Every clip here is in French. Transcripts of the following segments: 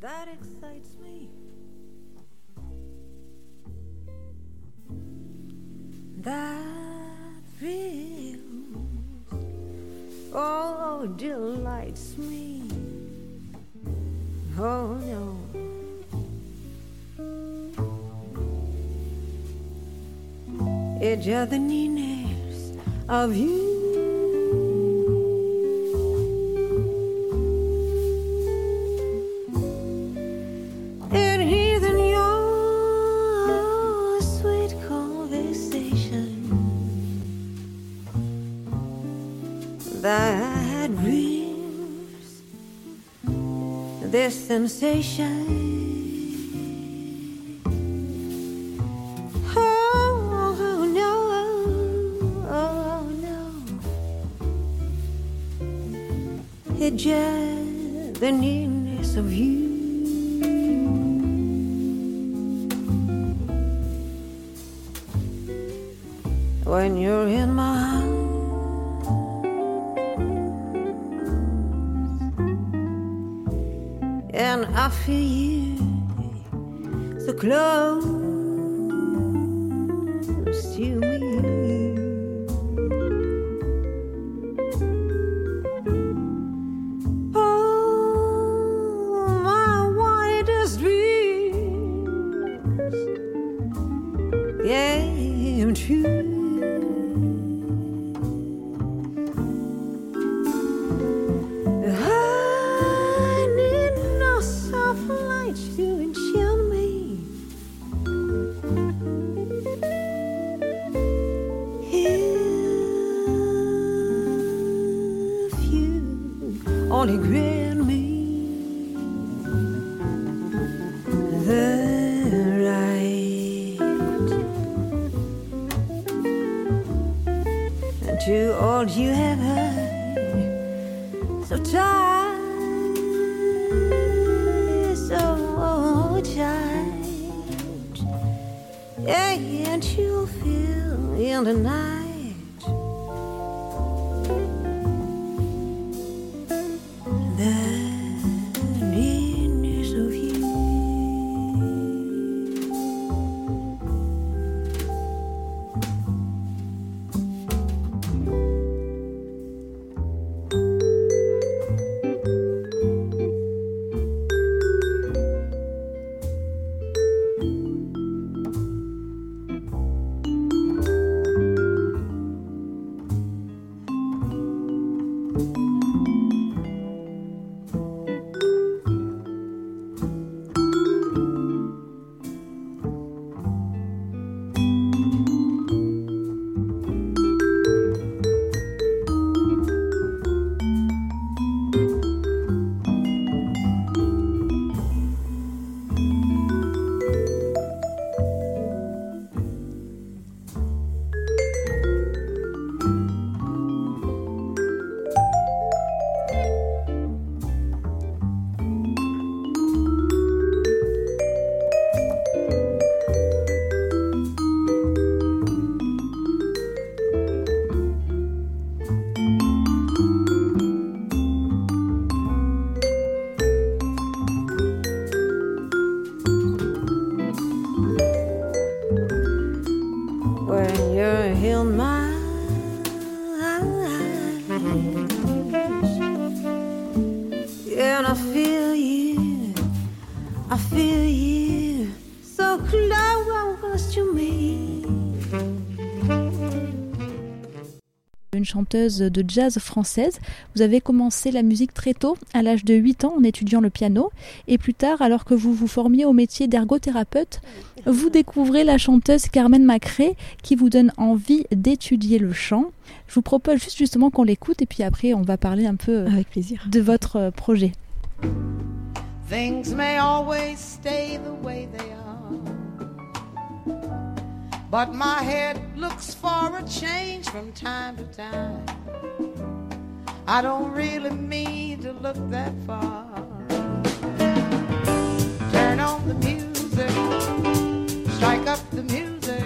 that excites me. That thrills, oh, delights me. Oh no. Just the nearness of you. This sensation. And I feel you so close you only Une chanteuse de jazz française. Vous avez commencé la musique très tôt, à l'âge de 8 ans, en étudiant le piano. Et plus tard, alors que vous vous formiez au métier d'ergothérapeute, vous découvrez la chanteuse Carmen Macré qui vous donne envie d'étudier le chant. Je vous propose juste justement qu'on l'écoute et puis après on va parler un peu euh, Avec plaisir. de votre euh, projet. Things may always stay the way they are. But my head looks for a change from time to time. I don't really mean to look that far. Turn on the music, strike up the music.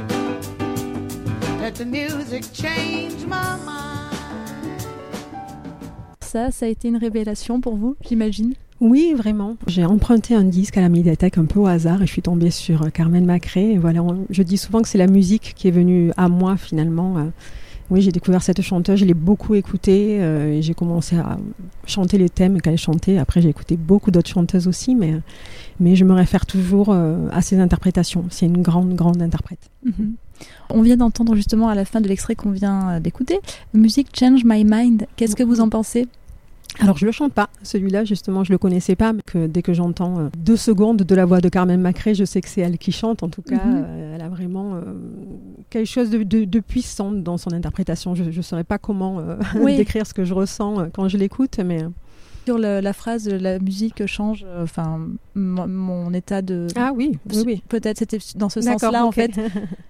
Let the music change my mind. Ça, ça a été une révélation pour vous, j'imagine? Oui, vraiment. J'ai emprunté un disque à la médiathèque un peu au hasard et je suis tombée sur Carmen Macré. Et voilà, je dis souvent que c'est la musique qui est venue à moi finalement. Oui, j'ai découvert cette chanteuse, je l'ai beaucoup écoutée et j'ai commencé à chanter les thèmes qu'elle chantait. Après, j'ai écouté beaucoup d'autres chanteuses aussi, mais, mais je me réfère toujours à ses interprétations. C'est une grande, grande interprète. Mhm. On vient d'entendre justement à la fin de l'extrait qu'on vient d'écouter, Music Change My Mind. Qu'est-ce que vous en pensez? Alors je le chante pas, celui-là justement je le connaissais pas, mais que dès que j'entends euh, deux secondes de la voix de Carmen Macré, je sais que c'est elle qui chante. En tout cas, mhm. euh, elle a vraiment euh, quelque chose de, puissant dans son interprétation. Je ne saurais pas comment décrire ce que je ressens quand je l'écoute, mais sur la phrase la musique change enfin mon, état de ah oui oui, peut-être c'était dans ce sens-là en fait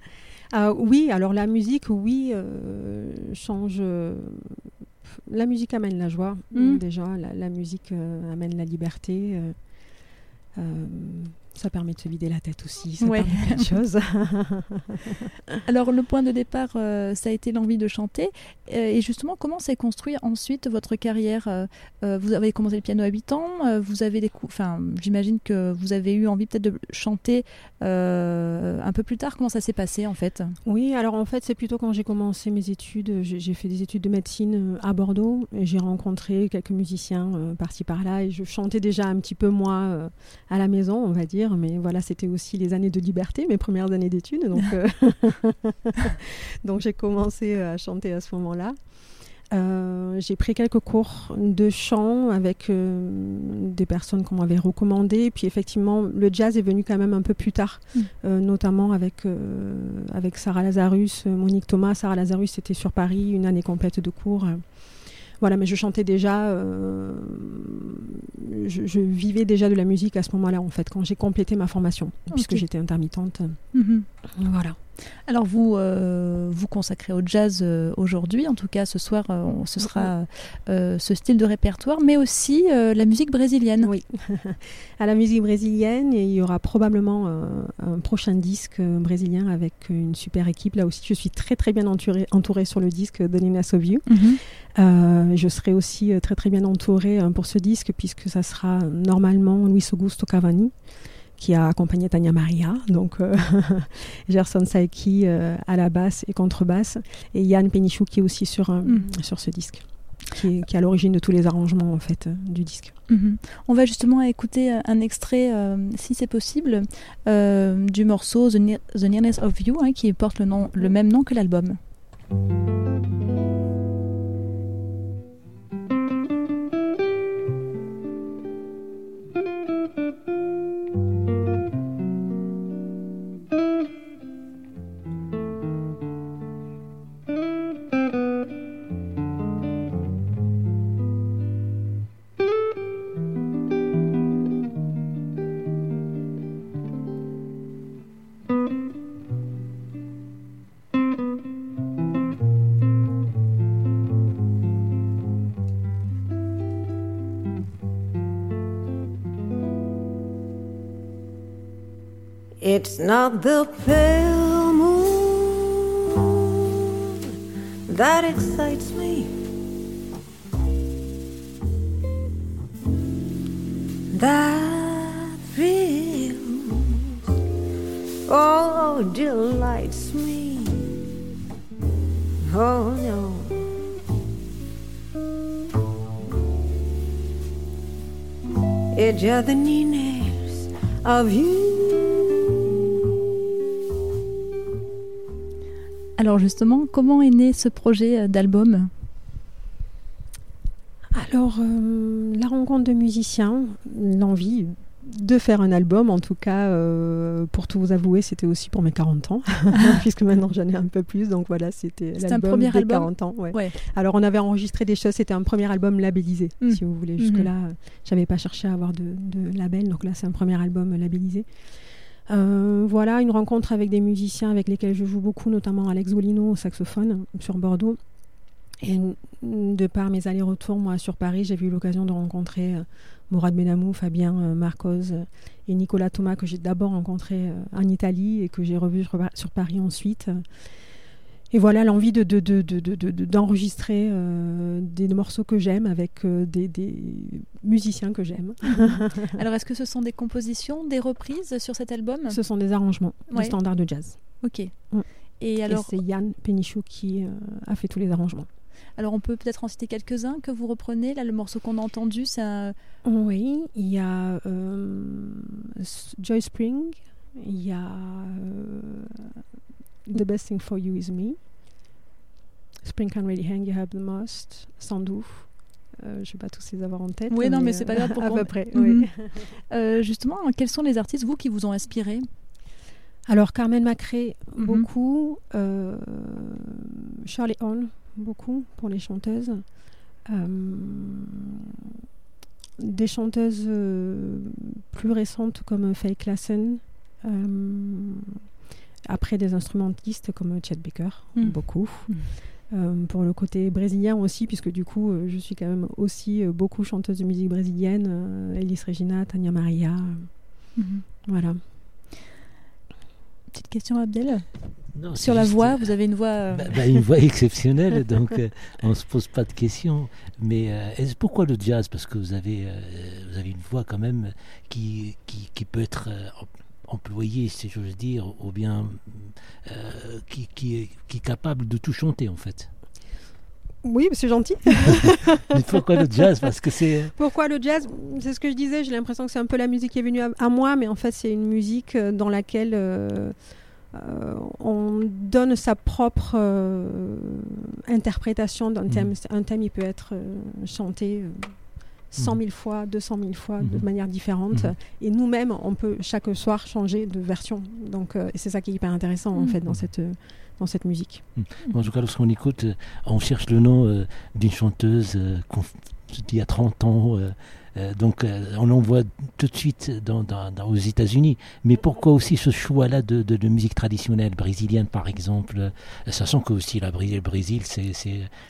ah, oui alors la musique oui change la musique amène la joie, hmm. déjà. La, musique euh, amène la liberté. Euh, euh, ça permet de se vider la tête aussi, ça permet plein de choses. Alors le point de départ, euh, ça a été l'envie de chanter. Euh, et justement, comment s'est construit ensuite votre carrière? Euh, Vous avez commencé le piano à 8 ans, vous avez des enfin, j'imagine que vous avez eu envie peut-être de chanter un peu plus tard. Comment ça s'est passé en fait? Oui, alors en fait, c'est plutôt quand j'ai commencé mes études. J'ai fait des études de médecine à Bordeaux et j'ai rencontré quelques musiciens par-ci par-là et je chantais déjà un petit peu moi à la maison, on va dire mais voilà, c'était aussi les années de liberté, mes premières années d'études. Donc, euh, donc j'ai commencé à chanter à ce moment-là. Euh, j'ai pris quelques cours de chant avec euh, des personnes qu'on m'avait recommandées. Puis effectivement, le jazz est venu quand même un peu plus tard, mm. notamment avec, avec Sarah Lazarus, Monique Thomas. Sarah Lazarus était sur Paris, une année complète de cours. Voilà, mais je chantais déjà, je, vivais déjà de la musique à ce moment-là, en fait, quand j'ai complété ma formation, puisque j'étais intermittente. Mhm. Voilà. Alors vous euh, vous consacrez au jazz euh, aujourd'hui, en tout cas ce soir euh, ce sera ce style de répertoire, mais aussi la musique brésilienne. Oui, à la musique brésilienne, il y aura probablement un prochain disque brésilien avec une super équipe. Là aussi, je suis très très bien entourée, entourée sur le disque de Nina. Mhm. je serai aussi très très bien entourée pour ce disque puisque ça sera normalement Luis Augusto Cavani qui a accompagné Tania Maria, donc euh, Gerson Saiki euh, à la basse et contrebasse, et Yann Penichou qui est aussi sur, mm. sur ce disque. Qui est, qui à l'origine de tous les arrangements en fait euh, du disque. Mm-hmm. On va justement écouter un extrait, si c'est possible, du morceau The, Nearness of You, hein, qui porte le, nom, le même nom que l'album. It's not the pale moon that excites me. That thrills, oh, delights me. Oh no. It's just the nearness of you. Alors justement, comment est né ce projet euh, d'album? Alors, euh, la rencontre de musiciens, l'envie de faire un album, en tout cas, euh, pour tout vous avouer, c'était aussi pour mes 40 ans, puisque maintenant j'en ai un peu plus, donc voilà, c'était l'album des album? 40 ans. Ouais. Alors on avait enregistré des choses, c'était un premier album labellisé, hmm. si vous voulez. Jusque-là, hmm. j'avais pas cherché à avoir de, de label, donc là c'est un premier album labellisé. Euh, voilà, une rencontre avec des musiciens avec lesquels je joue beaucoup, notamment Alex Golino au saxophone sur Bordeaux. Et de par mes allers-retours, moi, sur Paris, j'ai eu l'occasion de rencontrer euh, Mourad Benamou, Fabien euh, Marcos et Nicolas Thomas, que j'ai d'abord rencontré en Italie et que j'ai revu sur, Paris ensuite. Et voilà l'envie de, d'enregistrer de, des morceaux que j'aime avec des, des, musiciens que j'aime. Alors, est-ce que ce sont des compositions, des reprises sur cet album? Ce sont des arrangements de standards de jazz. Ok. Mm. Et alors, c'est Yann Penichou qui a fait tous les arrangements. Alors on peut peut-être en citer quelques-uns que vous reprenez. Là, le morceau qu'on a entendu, c'est un... Oui, il y a euh, Joy Spring, il y a euh, The Best Thing for You Is Me, Spring Can Really Hang You Have the Most, Sandou. Euh, je ne vais pas tous les avoir en tête. Oui, non, mais, c'est pas grave pour À peu près, mhm. justement, quels sont les artistes, vous, qui vous ont inspiré? Alors, Carmen Macré, mhm. beaucoup. Charlie Hall, beaucoup pour les chanteuses. Euh, des chanteuses euh, plus récentes comme Faye Klassen. Euh, après des instrumentistes comme Chet Baker, mm. beaucoup. Mm. pour le côté brésilien aussi, puisque du coup, je suis quand même aussi beaucoup chanteuse de musique brésilienne, Elis Regina, Tania Maria. Mm-hmm. Voilà. Petite question, Abdel sur la voix, vous avez une voix. Euh, bah, bah, une voix exceptionnelle, donc euh, on ne se pose pas de questions. Mais euh, est-ce pourquoi le jazz? Parce que vous avez, vous avez une voix quand même qui, qui, qui peut être employée, si j'ose dire, ou bien qui, qui, est, qui est capable de tout chanter en fait. Oui, c'est gentil. Mais pourquoi le jazz Parce que c'est. Pourquoi le jazz? C'est ce que je disais. J'ai l'impression que c'est un peu la musique qui est venue à, moi, mais en fait, c'est une musique dans laquelle euh, on donne sa propre euh, interprétation d'un thème. Mm. Un thème, il peut être euh, chanté 100 000 mm. fois, 200 000 fois, de mm-hmm. manière différente. Mm-hmm. Et nous-mêmes, on peut chaque soir changer de version. Donc, et c'est ça qui est hyper intéressant, en fait, dans cette dans cette musique. En tout cas, lorsqu'on écoute, on cherche le nom d'une chanteuse d'il y a 30 ans, euh, donc euh, on l'envoie tout de suite dans, aux États-Unis. Mais pourquoi aussi ce choix-là de, de, musique traditionnelle brésilienne, par exemple? Euh, Sachant que aussi la, le Brésil, c'est,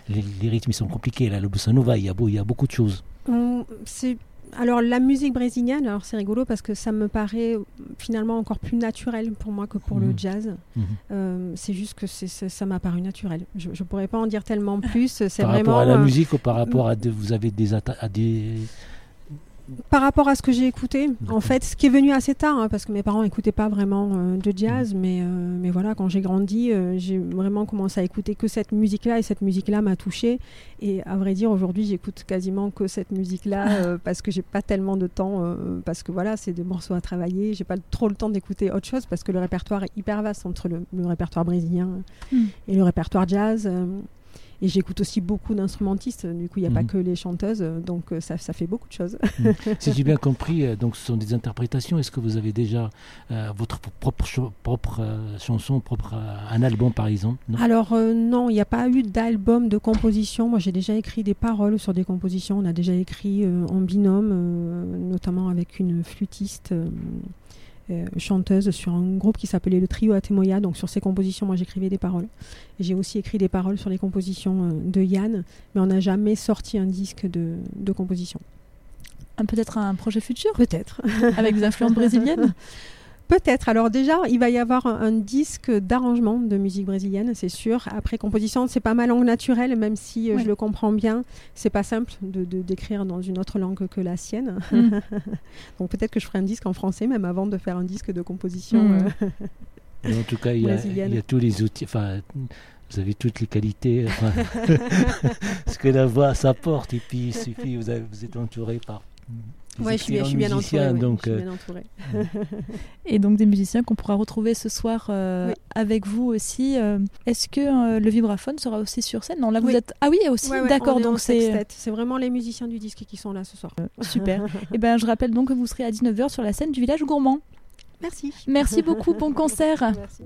les, les, rythmes sont compliqués. Là, le bossa nova, il y a, beau, il y a beaucoup de choses. Hum, c'est alors la musique brésilienne, alors c'est rigolo parce que ça me paraît finalement encore plus naturel pour moi que pour le mmh. jazz. Mmh. c'est juste que ça m'a paru naturel. Je ne pourrais pas en dire tellement plus. C'est par rapport à la musique ou par rapport à vous avez des, à des par rapport à ce que j'ai écouté, en fait, ce qui est venu assez tard, hein, parce que mes parents n'écoutaient pas vraiment euh, de jazz, mm. mais, euh, mais voilà, quand j'ai grandi, euh, j'ai vraiment commencé à écouter que cette musique-là, et cette musique-là m'a touchée. Et à vrai dire, aujourd'hui, j'écoute quasiment que cette musique-là, parce que j'ai pas tellement de temps, parce que voilà, c'est des morceaux à travailler, j'ai pas trop le temps d'écouter autre chose, parce que le répertoire est hyper vaste entre le, répertoire brésilien mm. et le répertoire jazz. Et j'écoute aussi beaucoup d'instrumentistes, du coup il n'y a pas mhm. que les chanteuses, donc euh, ça, ça fait beaucoup de choses. Mhm. si j'ai bien compris, euh, donc ce sont des interprétations. Est-ce que vous avez déjà euh, votre propre, propre chanson, propre, un album par exemple? Alors non, il n'y a pas eu d'album de composition. Moi j'ai déjà écrit des paroles sur des compositions. On a déjà écrit en binôme, notamment avec une flûtiste. Euh, chanteuse sur un groupe qui s'appelait le Trio Atemoya. Donc sur ses compositions, moi j'écrivais des paroles. J'ai aussi écrit des paroles sur les compositions euh, de Yann, mais on n'a jamais sorti un disque de, de composition. Peut-être un projet futur? Peut-être. Avec des influences brésiliennes? Peut-être. Alors déjà, il va y avoir un, disque d'arrangement de musique brésilienne, c'est sûr. Après composition, c'est pas ma langue naturelle, même si euh, je le comprends bien. C'est pas simple de d'écrire dans une autre langue que la sienne. Mm. Donc peut-être que je ferai un disque en français même avant de faire un disque de composition. Mm. Euh, en tout cas, il y, a tous les outils. Enfin, vous avez toutes les qualités. ce que la voix s'apporte, et puis il suffit, vous, vous êtes entouré par Ouais, je suis, je suis bien entourée. Donc, euh, et donc des musiciens qu'on pourra retrouver ce soir euh, avec vous aussi. Euh, est-ce que le vibraphone sera aussi sur scène? Non, là vous êtes. Ah oui, aussi. D'accord. Donc c'est. C'est vraiment les musiciens du disque qui sont là ce soir. super. et eh ben je rappelle donc que vous serez à 19h sur la scène du village gourmand. Merci. Merci beaucoup. Bon concert. Merci.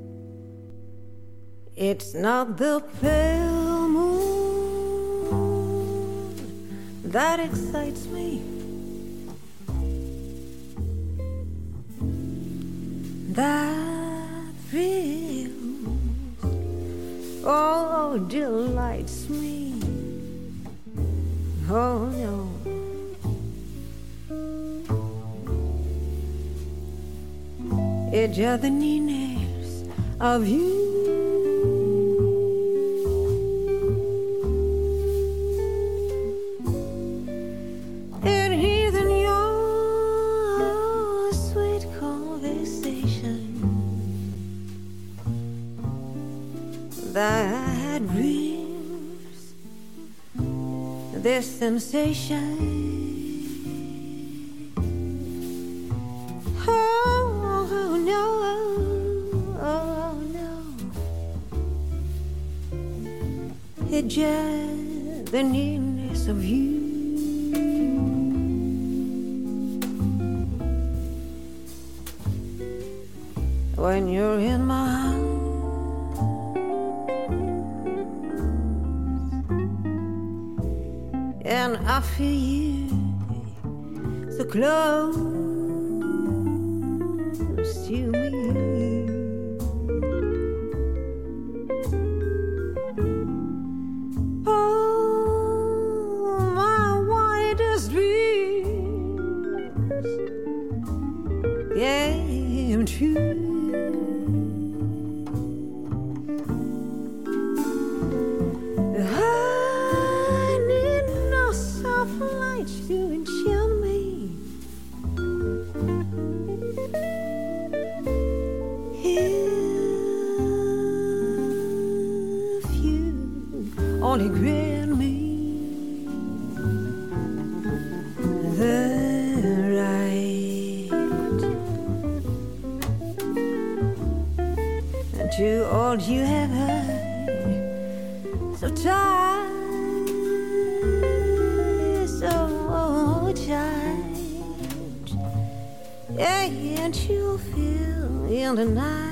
It's not the pale moon that excites me. That feels oh delights me. Oh no. Just the nearness of you that dreams, this sensation. Oh, no, oh, no. It's just the nearness of you. When you're in feel you so close to all you ever so tight, so tight, yeah, and you feel in the night.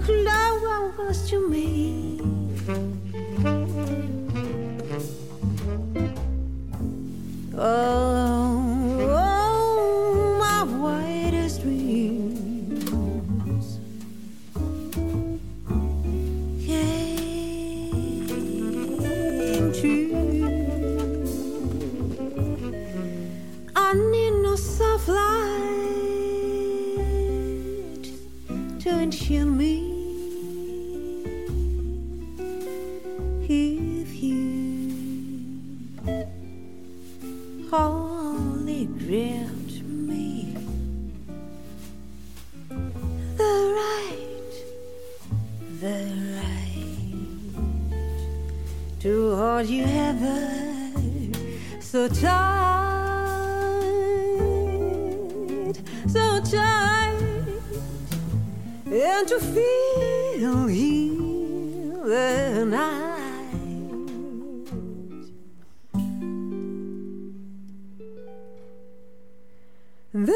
So close to me. Only grant me the right, the right to hold you ever so tight, so tight, and to feel you the night. La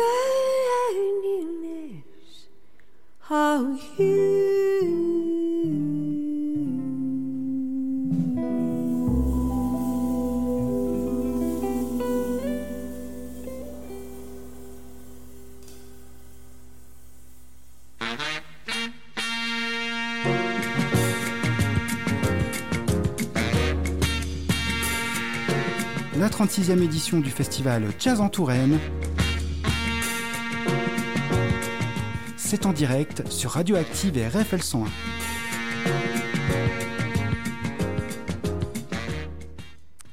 36e édition du festival Jazz en Touraine C'est en direct sur Radioactive et RFL 101.